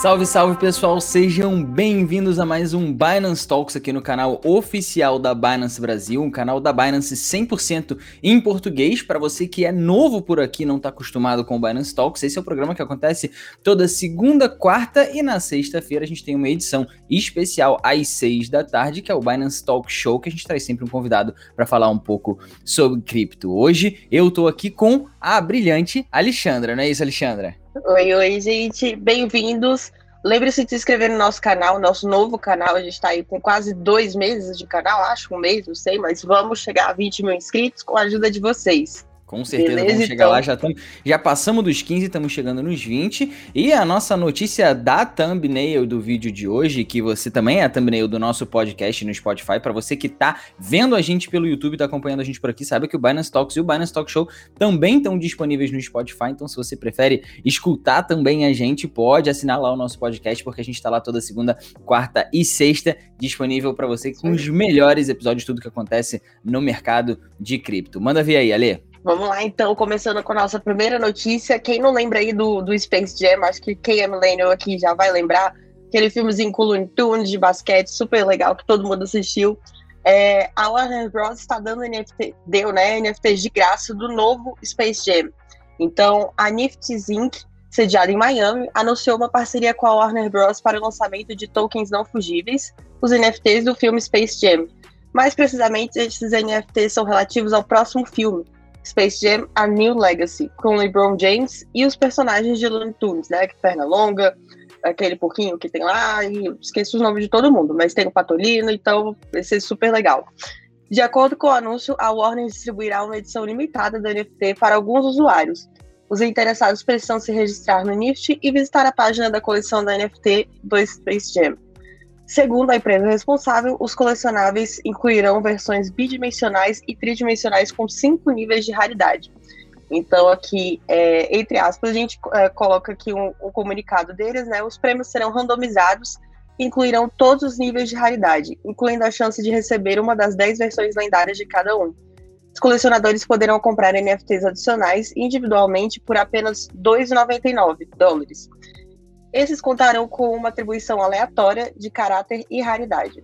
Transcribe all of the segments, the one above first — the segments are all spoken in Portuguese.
Salve, salve pessoal, sejam bem-vindos a mais um Binance Talks aqui no canal oficial da Binance Brasil, um canal da Binance 100% em português. Para você que é novo por aqui, não está acostumado com o Binance Talks, esse é o programa que acontece toda segunda, quarta e na sexta-feira a gente tem uma edição especial às seis da tarde, que é o Binance Talk Show, que a gente traz sempre um convidado para falar um pouco sobre cripto. Hoje eu tô aqui com a brilhante Alexandra, não é isso, Alexandra? Oi, oi, gente, bem-vindos. Lembre-se de se inscrever no nosso canal, nosso novo canal. A gente está aí com quase dois meses de canal, acho, um mês, não sei, mas vamos chegar a 20 mil inscritos com a ajuda de vocês. Com certeza Beleza, vamos chegar então. lá, já, tamo, já passamos dos 15, estamos chegando nos 20. E a nossa notícia da thumbnail do vídeo de hoje, que você também é a thumbnail do nosso podcast no Spotify, para você que tá vendo a gente pelo YouTube, tá acompanhando a gente por aqui, sabe que o Binance Talks e o Binance Talk Show também estão disponíveis no Spotify, então se você prefere escutar também a gente, pode assinar lá o nosso podcast, porque a gente tá lá toda segunda, quarta e sexta, disponível para você com os melhores episódios, tudo que acontece no mercado de cripto. Manda ver aí, Ale. Vamos lá, então, começando com a nossa primeira notícia. Quem não lembra aí do, do Space Jam, acho que quem é millennial aqui já vai lembrar. Aquele filmezinho com Looney Tunes de basquete, super legal, que todo mundo assistiu. É, a Warner Bros. está dando NFT, deu, né, NFTs de graça do novo Space Jam. Então, a Nifty's Inc., sediada em Miami, anunciou uma parceria com a Warner Bros. para o lançamento de tokens não fugíveis, os NFTs do filme Space Jam. Mais precisamente, esses NFTs são relativos ao próximo filme, Space Jam A New Legacy, com LeBron James e os personagens de Looney Tunes, né? Que perna longa, aquele porquinho que tem lá, e esqueço os nomes de todo mundo, mas tem o Patolino, então vai ser super legal. De acordo com o anúncio, a Warner distribuirá uma edição limitada do NFT para alguns usuários. Os interessados precisam se registrar no NIFT e visitar a página da coleção da NFT do Space Jam. Segundo a empresa responsável, os colecionáveis incluirão versões bidimensionais e tridimensionais com cinco níveis de raridade. Então, aqui, é, entre aspas, a gente é, coloca aqui um, um, comunicado deles, né? Os prêmios serão randomizados e incluirão todos os níveis de raridade, incluindo a chance de receber uma das 10 versões lendárias de cada um. Os colecionadores poderão comprar NFTs adicionais individualmente por apenas 2,99 dólares esses contarão com uma atribuição aleatória de caráter e raridade.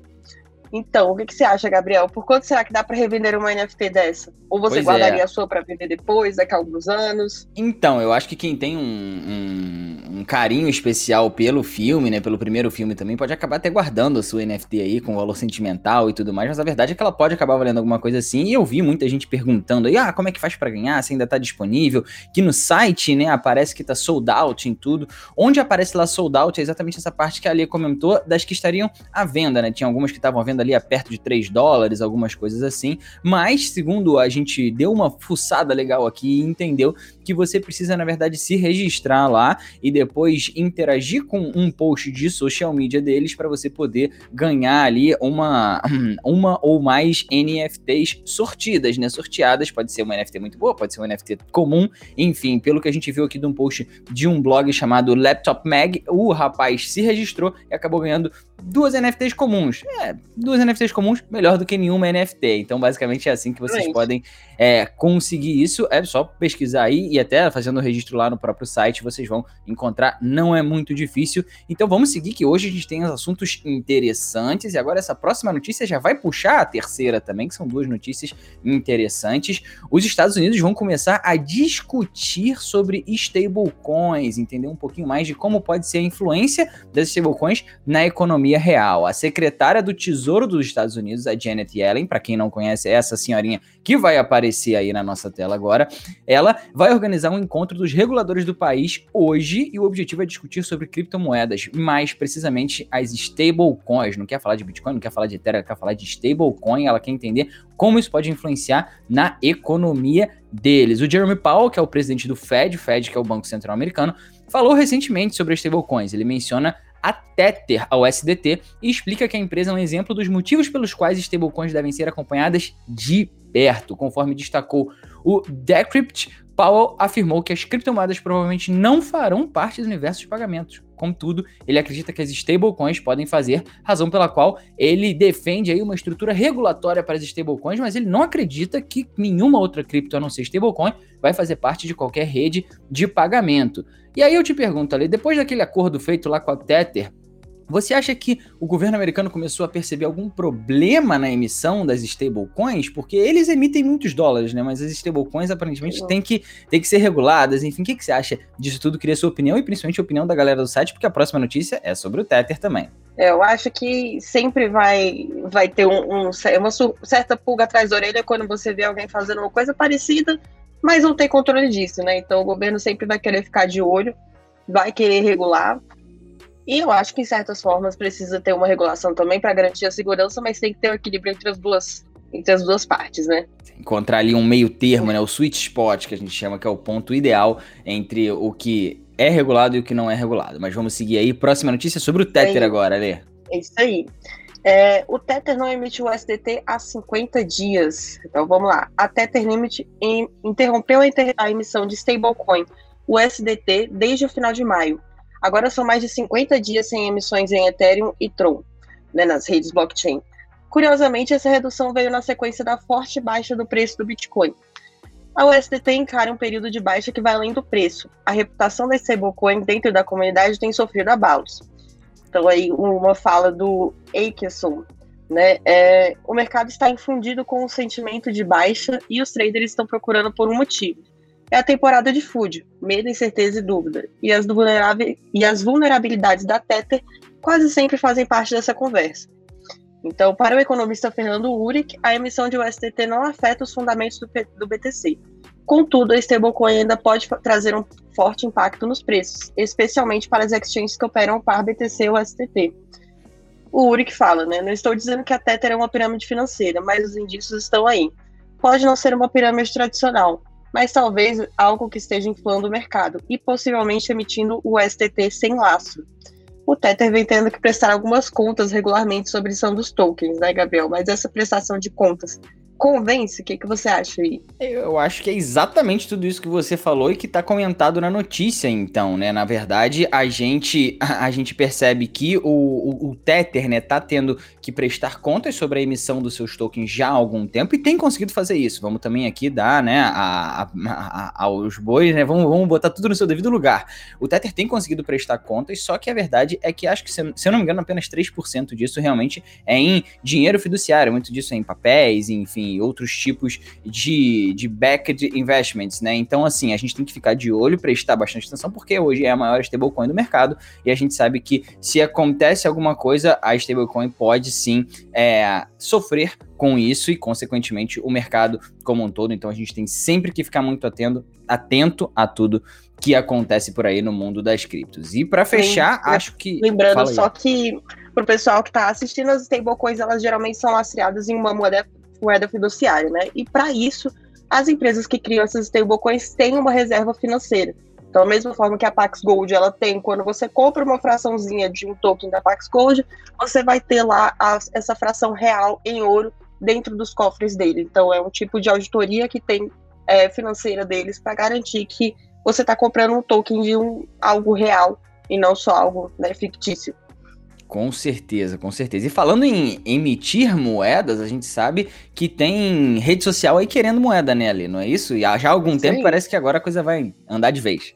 Então, o que, que, você acha, Gabriel? Por quanto será que dá para revender uma NFT dessa? Ou você pois guardaria é. a sua para vender depois, daqui a alguns anos? Então, eu acho que quem tem um, um, um, carinho especial pelo filme, né, pelo primeiro filme também, pode acabar até guardando a sua NFT aí com valor sentimental e tudo mais, mas a verdade é que ela pode acabar valendo alguma coisa assim. E eu vi muita gente perguntando aí, ah, como é que faz para ganhar? Se ainda tá disponível? Que no site, né, aparece que tá sold out em tudo. Onde aparece lá sold out é exatamente essa parte que a Ali comentou das que estariam à venda, né? Tinha algumas que estavam à venda ali a perto de 3 dólares, algumas coisas assim. Mas, segundo a gente deu uma fuçada legal aqui e entendeu que você precisa, na verdade, se registrar lá e depois interagir com um post de social media deles para você poder ganhar ali uma, uma ou mais NFTs sortidas, né? Sorteadas. Pode ser uma NFT muito boa, pode ser uma NFT comum. Enfim, pelo que a gente viu aqui de um post de um blog chamado Laptop Mag, o rapaz se registrou e acabou ganhando duas NFTs comuns. É, duas NFTs comuns, melhor do que nenhuma NFT. Então, basicamente, é assim que vocês podem é, conseguir isso. É só pesquisar aí até fazendo o registro lá no próprio site, vocês vão encontrar. Não é muito difícil. Então, vamos seguir que hoje a gente tem assuntos interessantes. E agora, essa próxima notícia já vai puxar a terceira também, que são duas notícias interessantes. Os Estados Unidos vão começar a discutir sobre stablecoins, entender um pouquinho mais de como pode ser a influência das stablecoins na economia real. A secretária do Tesouro dos Estados Unidos, a Janet Yellen, para quem não conhece, é essa senhorinha que vai aparecer aí na nossa tela agora, ela vai organizar um encontro dos reguladores do país hoje e o objetivo é discutir sobre criptomoedas, mais precisamente as stablecoins. Não quer falar de Bitcoin, não quer falar de Ethereum, quer falar de stablecoin, ela quer entender como isso pode influenciar na economia deles. O Jeremy Powell, que é o presidente do Fed, Fed que é o Banco Central Americano, falou recentemente sobre as stablecoins. Ele menciona a Tether ao SDT e explica que a empresa é um exemplo dos motivos pelos quais stablecoins devem ser acompanhadas de perto. Conforme destacou o Decrypt, Powell afirmou que as criptomoedas provavelmente não farão parte do universo de pagamentos. Contudo, ele acredita que as stablecoins podem fazer, razão pela qual ele defende aí uma estrutura regulatória para as stablecoins, mas ele não acredita que nenhuma outra cripto a não ser stablecoin vai fazer parte de qualquer rede de pagamento. E aí eu te pergunto ali, depois daquele acordo feito lá com a Tether, você acha que o governo americano começou a perceber algum problema na emissão das stablecoins? Porque eles emitem muitos dólares, né? Mas as stablecoins aparentemente têm que, têm que ser reguladas. Enfim, o que, que você acha disso tudo? Queria sua opinião e principalmente a opinião da galera do site, porque a próxima notícia é sobre o Tether também. É, eu acho que sempre vai, vai ter um, um, uma certa pulga atrás da orelha quando você vê alguém fazendo uma coisa parecida, mas não tem controle disso, né? Então o governo sempre vai querer ficar de olho, vai querer regular, e eu acho que, em certas formas, precisa ter uma regulação também para garantir a segurança, mas tem que ter um equilíbrio entre as duas, entre as duas partes, né? Encontrar ali um meio termo, né? O sweet spot, que a gente chama, que é o ponto ideal entre o que é regulado e o que não é regulado. Mas vamos seguir aí. Próxima notícia sobre o Tether é agora, Lê. É isso aí. É, o Tether não emite o SDT há 50 dias. Então vamos lá. A Tether Limit interrompeu a, inter a emissão de stablecoin, o SDT, desde o final de maio. Agora são mais de 50 dias sem emissões em Ethereum e Tron, né, nas redes blockchain. Curiosamente, essa redução veio na sequência da forte baixa do preço do Bitcoin. A USDT encara um período de baixa que vai além do preço. A reputação da stablecoin dentro da comunidade tem sofrido abalos. Então, aí, uma fala do Akeson, né? É, o mercado está infundido com um sentimento de baixa e os traders estão procurando por um motivo é a temporada de Food, medo, incerteza e dúvida. E as, e as vulnerabilidades da Tether quase sempre fazem parte dessa conversa. Então, para o economista Fernando Uric, a emissão de USDT não afeta os fundamentos do, do BTC. Contudo, a stablecoin ainda pode trazer um forte impacto nos preços, especialmente para as exchanges que operam par BTC e USDT. O Uric fala, né? Não estou dizendo que a Tether é uma pirâmide financeira, mas os indícios estão aí. Pode não ser uma pirâmide tradicional, mas talvez algo que esteja inflando o mercado e possivelmente emitindo o STT sem laço. O Tether vem tendo que prestar algumas contas regularmente sobre emissão dos tokens, né, Gabriel? Mas essa prestação de contas convence? O que, que você acha aí? Eu acho que é exatamente tudo isso que você falou e que está comentado na notícia, então, né? Na verdade, a gente, a, gente percebe que o, o, o, Tether, né, tá tendo que prestar contas sobre a emissão dos seus tokens já há algum tempo e tem conseguido fazer isso. Vamos também aqui dar, né, a, a, a, aos bois, né? Vamos, vamos botar tudo no seu devido lugar. O Tether tem conseguido prestar contas, só que a verdade é que acho que, se, eu não me engano, apenas 3% disso realmente é em dinheiro fiduciário, muito disso é em papéis, enfim outros tipos de, de backed investments, né? Então, assim, a gente tem que ficar de olho, prestar bastante atenção, porque hoje é a maior stablecoin do mercado e a gente sabe que se acontece alguma coisa, a stablecoin pode sim é, sofrer com isso e, consequentemente, o mercado como um todo. Então, a gente tem sempre que ficar muito atento, atento a tudo que acontece por aí no mundo das criptos. E para fechar, Sim, acho que. Lembrando só que para o pessoal que está assistindo, as stablecoins elas geralmente são lastreadas em uma moeda moeda fiduciária, né? E para isso, as empresas que criam essas stablecoins têm uma reserva financeira. Então, da mesma forma que a Pax Gold ela tem, quando você compra uma fraçãozinha de um token da Pax Gold, você vai ter lá a, essa fração real em ouro dentro dos cofres dele. Então, é um tipo de auditoria que tem é, financeira deles para garantir que você está comprando um token de um, algo real e não só algo né, fictício. Com certeza, com certeza. E falando em emitir moedas, a gente sabe que tem rede social aí querendo moeda, né, ali, não é isso? E já há algum Sim. tempo parece que agora a coisa vai andar de vez.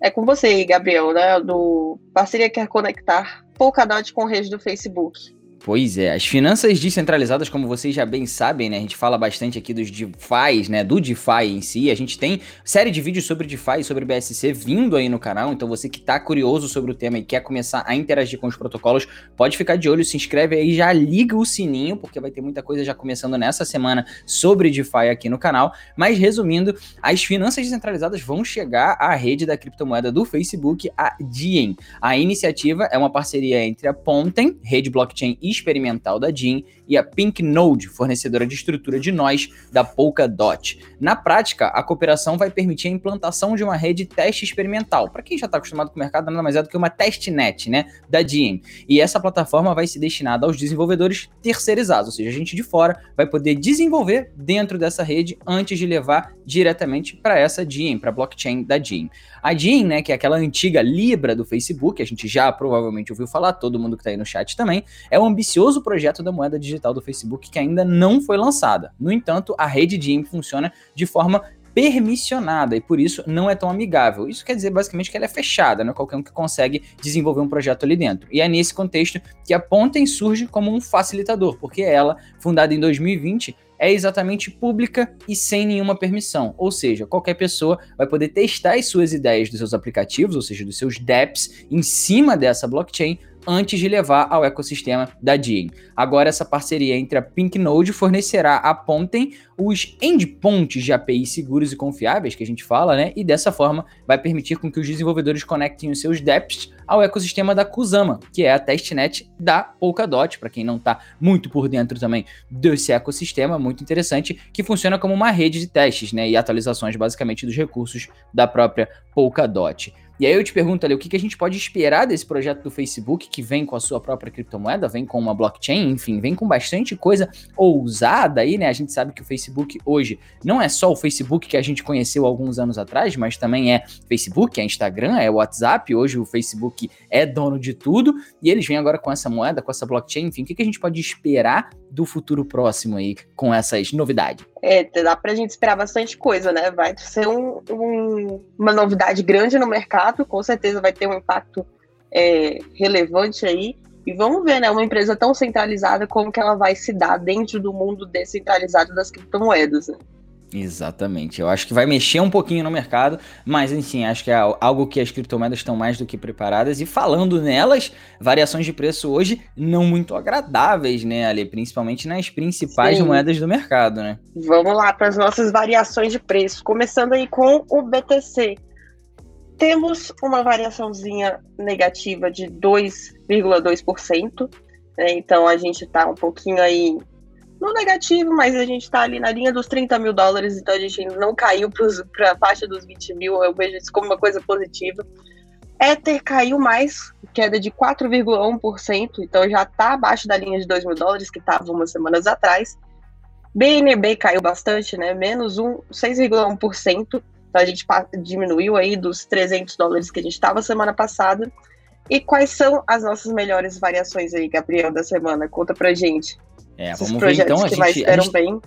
é com você aí, Gabriel, né? Do Parceria Quer Conectar Polkadot com rede do Facebook. Pois é, as finanças descentralizadas, como vocês já bem sabem, né? A gente fala bastante aqui dos DeFi, né? Do DeFi em si. A gente tem série de vídeos sobre DeFi e sobre BSC vindo aí no canal. Então, você que tá curioso sobre o tema e quer começar a interagir com os protocolos, pode ficar de olho, se inscreve aí, já liga o sininho, porque vai ter muita coisa já começando nessa semana sobre DeFi aqui no canal. Mas resumindo, as finanças descentralizadas vão chegar à rede da criptomoeda do Facebook, a Diem. A iniciativa é uma parceria entre a Ponten, rede blockchain e experimental da DIN e a Pink Node, fornecedora de estrutura de nós da Polkadot. Na prática, a cooperação vai permitir a implantação de uma rede teste experimental. Para quem já está acostumado com o mercado, nada mais é do que uma testnet, né, da DIN. E essa plataforma vai ser destinada aos desenvolvedores terceirizados, ou seja, a gente de fora vai poder desenvolver dentro dessa rede antes de levar diretamente para essa DIN, para a blockchain da DIN. A DIN, né, que é aquela antiga Libra do Facebook, a gente já provavelmente ouviu falar, todo mundo que está aí no chat também, é um ambicioso projeto da moeda digital do Facebook que ainda não foi lançada. No entanto, a rede DIN funciona de forma permissionada e por isso não é tão amigável. Isso quer dizer basicamente que ela é fechada, não é qualquer um que consegue desenvolver um projeto ali dentro. E é nesse contexto que a Ponten surge como um facilitador, porque ela, fundada em 2020, é exatamente pública e sem nenhuma permissão. Ou seja, qualquer pessoa vai poder testar as suas ideias dos seus aplicativos, ou seja, dos seus dApps, em cima dessa blockchain antes de levar ao ecossistema da Diem. Agora, essa parceria entre a Pinknode fornecerá a Ponten os endpoints de API seguros e confiáveis que a gente fala, né? E dessa forma vai permitir com que os desenvolvedores conectem os seus dApps ao ecossistema da Kusama, que é a testnet da Polkadot, para quem não está muito por dentro também desse ecossistema, muito interessante, que funciona como uma rede de testes, né? E atualizações basicamente dos recursos da própria Polkadot. E aí eu te pergunto ali, o que, que a gente pode esperar desse projeto do Facebook, que vem com a sua própria criptomoeda, vem com uma blockchain, enfim, vem com bastante coisa ousada aí, né? A gente sabe que o Facebook hoje não é só o Facebook que a gente conheceu alguns anos atrás, mas também é Facebook, é Instagram, é WhatsApp. Hoje o Facebook é dono de tudo e eles vêm agora com essa moeda, com essa blockchain, enfim, o que, que a gente pode esperar do futuro próximo aí com essas novidades? É, dá pra gente esperar bastante coisa, né? Vai ser um, um, uma novidade grande no mercado, com certeza vai ter um impacto é, relevante aí. E vamos ver, né? Uma empresa tão centralizada, como que ela vai se dar dentro do mundo descentralizado das criptomoedas. Né? Exatamente. Eu acho que vai mexer um pouquinho no mercado, mas enfim, acho que é algo que as criptomoedas estão mais do que preparadas. E falando nelas, variações de preço hoje não muito agradáveis, né, Ali? Principalmente nas principais Sim. moedas do mercado, né? Vamos lá para as nossas variações de preço. Começando aí com o BTC. Temos uma variaçãozinha negativa de 2,2%. Né? Então a gente está um pouquinho aí no negativo, mas a gente está ali na linha dos 30 mil dólares, então a gente não caiu para a faixa dos 20 mil. Eu vejo isso como uma coisa positiva. Ether caiu mais, queda de 4,1%, então já está abaixo da linha de 2 mil dólares, que estava umas semanas atrás. BNB caiu bastante, né? Menos 6,1%. Então a gente diminuiu aí dos 300 dólares que a gente estava semana passada. E quais são as nossas melhores variações aí, Gabriel, da semana? Conta pra gente. É, vamos ver então a gente, a gente bem.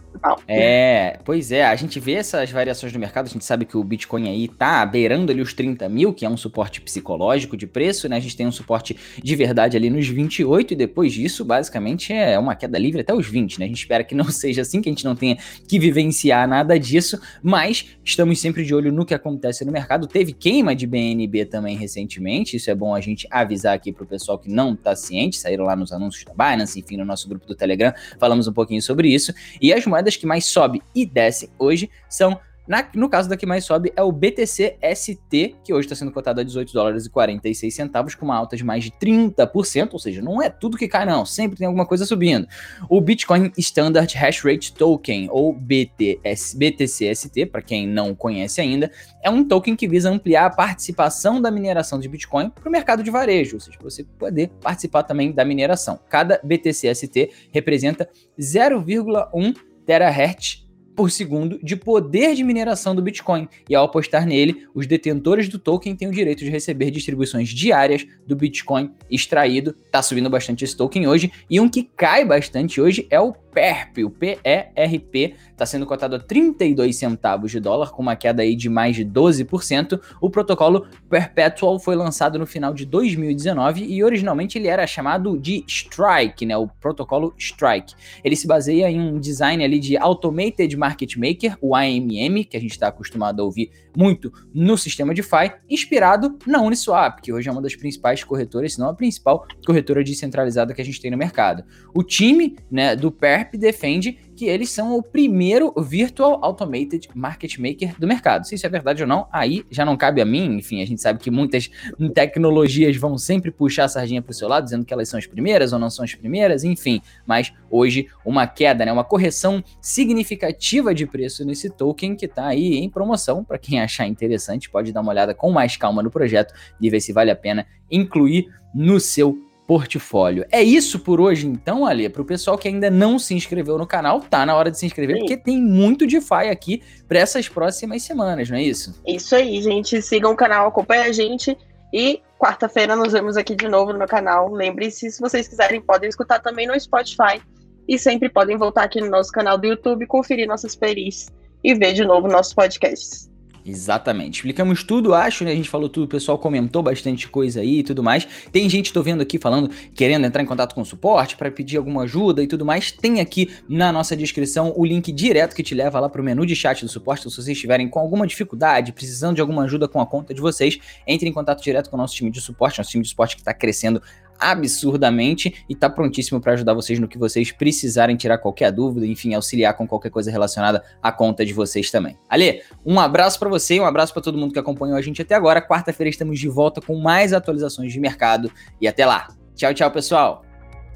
É, pois é, a gente vê essas variações no mercado, a gente sabe que o Bitcoin aí tá beirando ali os 30 mil, que é um suporte psicológico de preço, né? A gente tem um suporte de verdade ali nos 28 e depois disso, basicamente, é uma queda livre até os 20, né? A gente espera que não seja assim, que a gente não tenha que vivenciar nada disso, mas estamos sempre de olho no que acontece no mercado. Teve queima de BNB também recentemente, isso é bom a gente avisar aqui pro pessoal que não tá ciente, saíram lá nos anúncios da Binance, enfim, no nosso grupo do Telegram, falamos um pouquinho sobre isso. E as moedas que mais sobe e desce hoje são na, no caso da que mais sobe é o BTC ST, que hoje está sendo cotado a 18 dólares e 46 centavos, com uma alta de mais de 30%, ou seja, não é tudo que cai não, sempre tem alguma coisa subindo. O Bitcoin Standard Hash Rate Token, ou BTS, BTC-ST, para quem não conhece ainda, é um token que visa ampliar a participação da mineração de Bitcoin para o mercado de varejo, ou seja, você poder participar também da mineração. Cada BTC-ST representa 0,1 terahertz por segundo de poder de mineração do Bitcoin, e ao apostar nele, os detentores do token têm o direito de receber distribuições diárias do Bitcoin extraído. Tá subindo bastante esse token hoje, e um que cai bastante hoje é o PERP, o PERP, está sendo cotado a 32 centavos de dólar, com uma queda aí de mais de 12%. O protocolo Perpetual foi lançado no final de 2019 e originalmente ele era chamado de Strike, né, o protocolo Strike. Ele se baseia em um design ali de Automated Market Maker, o AMM, que a gente está acostumado a ouvir muito no sistema DeFi, inspirado na Uniswap, que hoje é uma das principais corretoras, se não a principal corretora descentralizada que a gente tem no mercado. O time né, do PERP defende que eles são o primeiro Virtual Automated Market Maker do mercado. Se isso é verdade ou não, aí já não cabe a mim. Enfim, a gente sabe que muitas tecnologias vão sempre puxar a sardinha para o seu lado, dizendo que elas são as primeiras ou não são as primeiras, enfim. Mas hoje, uma queda, né, uma correção significativa de preço nesse token que está aí em promoção. Para quem achar interessante, pode dar uma olhada com mais calma no projeto e ver se vale a pena incluir no seu portfólio. É isso por hoje, então, Ali. Para o pessoal que ainda não se inscreveu no canal, tá na hora de se inscrever, Sim. porque tem muito DeFi aqui para essas próximas semanas, não é isso? Isso aí, gente. Sigam o canal, acompanhem a gente. E quarta-feira nos vemos aqui de novo no meu canal. Lembre-se, se vocês quiserem, podem escutar também no Spotify. E sempre podem voltar aqui no nosso canal do YouTube conferir nossas perícias e ver de novo nossos podcasts. Exatamente. Explicamos tudo, acho, né? A gente falou tudo, o pessoal comentou bastante coisa aí e tudo mais. Tem gente, tô vendo aqui falando, querendo entrar em contato com o suporte para pedir alguma ajuda e tudo mais. Tem aqui na nossa descrição o link direto que te leva lá pro menu de chat do suporte. Se vocês estiverem com alguma dificuldade, precisando de alguma ajuda com a conta de vocês, entre em contato direto com o nosso time de suporte, nosso time de suporte que está crescendo absurdamente e tá prontíssimo para ajudar vocês no que vocês precisarem tirar qualquer dúvida, enfim, auxiliar com qualquer coisa relacionada à conta de vocês também. Ale, um abraço para você, um abraço para todo mundo que acompanhou a gente até agora. Quarta-feira estamos de volta com mais atualizações de mercado e até lá. Tchau, tchau, pessoal.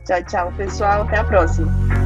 Tchau, tchau, pessoal. Até a próxima.